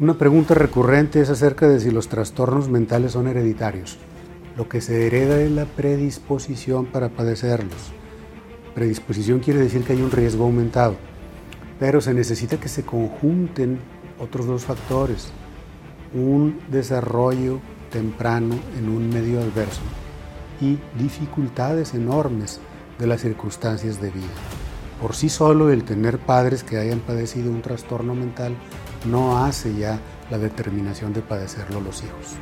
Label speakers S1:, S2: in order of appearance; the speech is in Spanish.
S1: Una pregunta recurrente es acerca de si los trastornos mentales son hereditarios. Lo que se hereda es la predisposición para padecerlos. Predisposición quiere decir que hay un riesgo aumentado, pero se necesita que se conjunten otros dos factores. Un desarrollo temprano en un medio adverso y dificultades enormes de las circunstancias de vida. Por sí solo el tener padres que hayan padecido un trastorno mental no hace ya la determinación de padecerlo los hijos.